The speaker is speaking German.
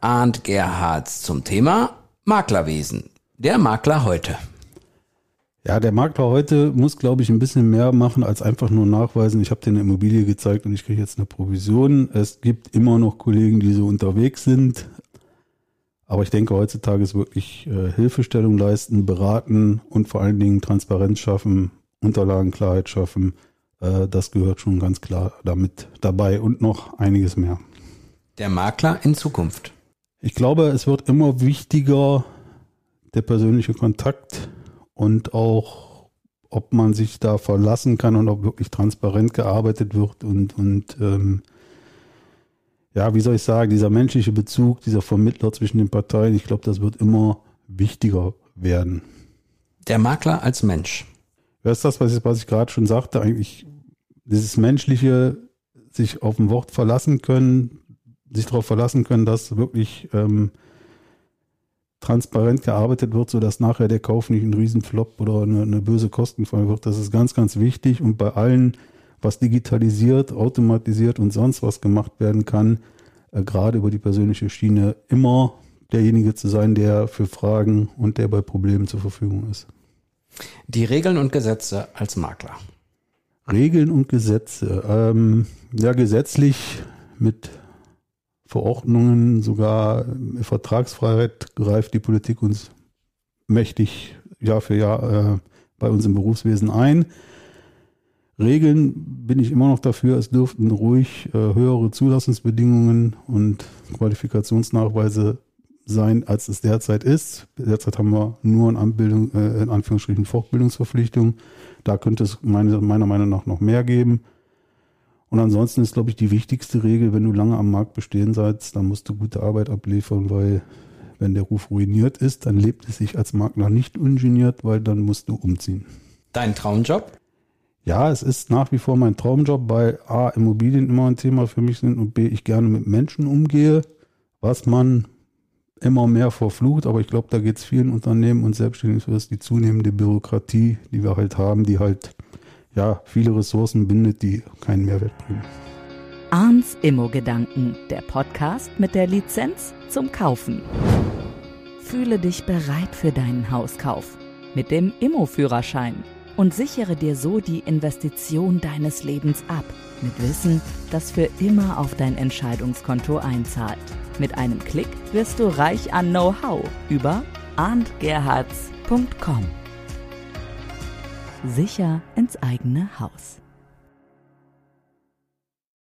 Arndt Gerhards zum Thema Maklerwesen. Der Makler heute. Ja, der Makler heute muss, glaube ich, ein bisschen mehr machen, als einfach nur nachweisen, ich habe dir eine Immobilie gezeigt und ich kriege jetzt eine Provision. Es gibt immer noch Kollegen, die so unterwegs sind. Aber ich denke, heutzutage ist wirklich äh, Hilfestellung leisten, beraten und vor allen Dingen Transparenz schaffen, Unterlagenklarheit schaffen. Äh, das gehört schon ganz klar damit dabei und noch einiges mehr. Der Makler in Zukunft. Ich glaube, es wird immer wichtiger, der persönliche Kontakt und auch, ob man sich da verlassen kann und ob wirklich transparent gearbeitet wird und, und ähm, ja, wie soll ich sagen, dieser menschliche Bezug, dieser Vermittler zwischen den Parteien, ich glaube, das wird immer wichtiger werden. Der Makler als Mensch. Ja, ist das, was ich, was ich gerade schon sagte, eigentlich dieses menschliche, sich auf ein Wort verlassen können, sich darauf verlassen können, dass wirklich ähm, transparent gearbeitet wird, sodass nachher der Kauf nicht ein Riesenflop oder eine, eine böse Kostenfall wird. Das ist ganz, ganz wichtig. Und bei allen, was digitalisiert, automatisiert und sonst was gemacht werden kann, äh, gerade über die persönliche Schiene, immer derjenige zu sein, der für Fragen und der bei Problemen zur Verfügung ist. Die Regeln und Gesetze als Makler. Regeln und Gesetze. Ähm, ja, gesetzlich mit Verordnungen, sogar Vertragsfreiheit greift die Politik uns mächtig Jahr für Jahr äh, bei uns im Berufswesen ein. Regeln bin ich immer noch dafür, es dürften ruhig äh, höhere Zulassungsbedingungen und Qualifikationsnachweise sein, als es derzeit ist. Derzeit haben wir nur in, Anbildung, äh, in Anführungsstrichen Fortbildungsverpflichtung. Da könnte es meine, meiner Meinung nach noch mehr geben. Und ansonsten ist, glaube ich, die wichtigste Regel, wenn du lange am Markt bestehen seid, dann musst du gute Arbeit abliefern, weil wenn der Ruf ruiniert ist, dann lebt es sich als Makler nicht ungeniert, weil dann musst du umziehen. Dein Traumjob? Ja, es ist nach wie vor mein Traumjob, weil A, Immobilien immer ein Thema für mich sind und B, ich gerne mit Menschen umgehe, was man immer mehr verflucht, aber ich glaube, da geht es vielen Unternehmen und Selbstständigen für die zunehmende Bürokratie, die wir halt haben, die halt ja, viele Ressourcen bindet, die keinen Mehrwert bringen. Arns Immo-Gedanken, der Podcast mit der Lizenz zum Kaufen. Fühle dich bereit für deinen Hauskauf mit dem Immo-Führerschein und sichere dir so die Investition deines Lebens ab, mit Wissen, das für immer auf dein Entscheidungskonto einzahlt. Mit einem Klick wirst du reich an Know-how über arndgerhards.com sicher ins eigene Haus.